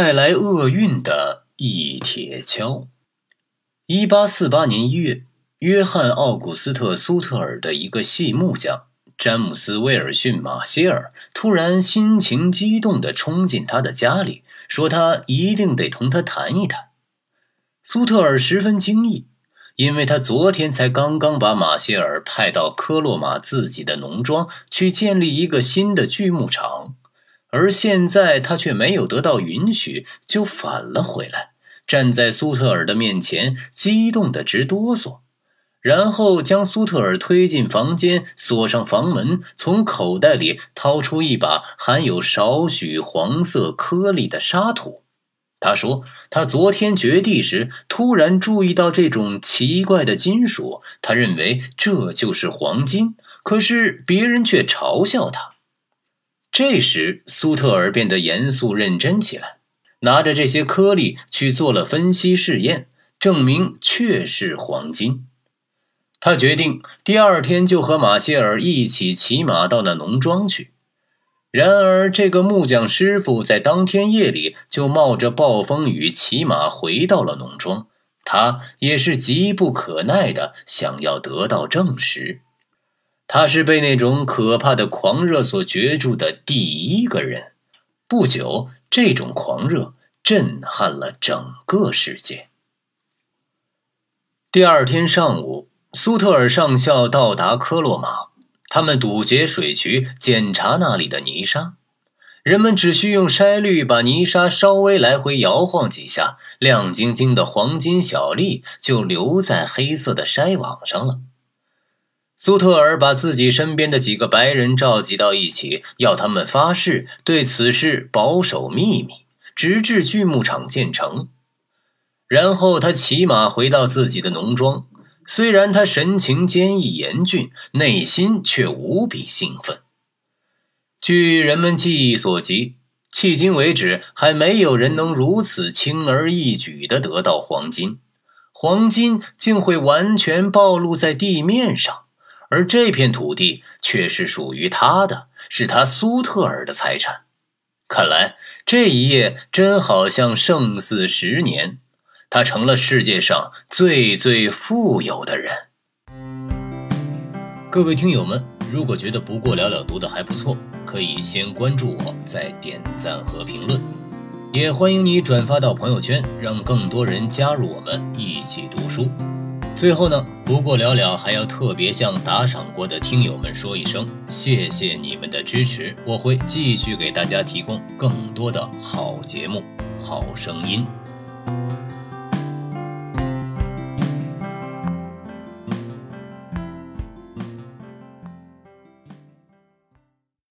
带来厄运的一铁锹。一八四八年一月，约翰·奥古斯特·苏特尔的一个细木匠詹姆斯·威尔逊·马歇尔突然心情激动地冲进他的家里，说他一定得同他谈一谈。苏特尔十分惊异，因为他昨天才刚刚把马歇尔派到科洛马自己的农庄去建立一个新的锯木厂。而现在他却没有得到允许，就返了回来，站在苏特尔的面前，激动的直哆嗦，然后将苏特尔推进房间，锁上房门，从口袋里掏出一把含有少许黄色颗粒的沙土。他说：“他昨天掘地时，突然注意到这种奇怪的金属，他认为这就是黄金，可是别人却嘲笑他。”这时，苏特尔变得严肃认真起来，拿着这些颗粒去做了分析试验，证明确是黄金。他决定第二天就和马歇尔一起骑马到那农庄去。然而，这个木匠师傅在当天夜里就冒着暴风雨骑马回到了农庄，他也是急不可耐的想要得到证实。他是被那种可怕的狂热所攫住的第一个人。不久，这种狂热震撼了整个世界。第二天上午，苏特尔上校到达科洛马，他们堵截水渠，检查那里的泥沙。人们只需用筛滤把泥沙稍微来回摇晃几下，亮晶晶的黄金小粒就留在黑色的筛网上了。苏特尔把自己身边的几个白人召集到一起，要他们发誓对此事保守秘密，直至锯木厂建成。然后他骑马回到自己的农庄，虽然他神情坚毅严峻，内心却无比兴奋。据人们记忆所及，迄今为止还没有人能如此轻而易举地得到黄金，黄金竟会完全暴露在地面上。而这片土地却是属于他的，是他苏特尔的财产。看来这一夜真好像胜似十年，他成了世界上最最富有的人。各位听友们，如果觉得不过了了读的还不错，可以先关注我，再点赞和评论，也欢迎你转发到朋友圈，让更多人加入我们一起读书。最后呢，不过了了还要特别向打赏过的听友们说一声，谢谢你们的支持，我会继续给大家提供更多的好节目、好声音。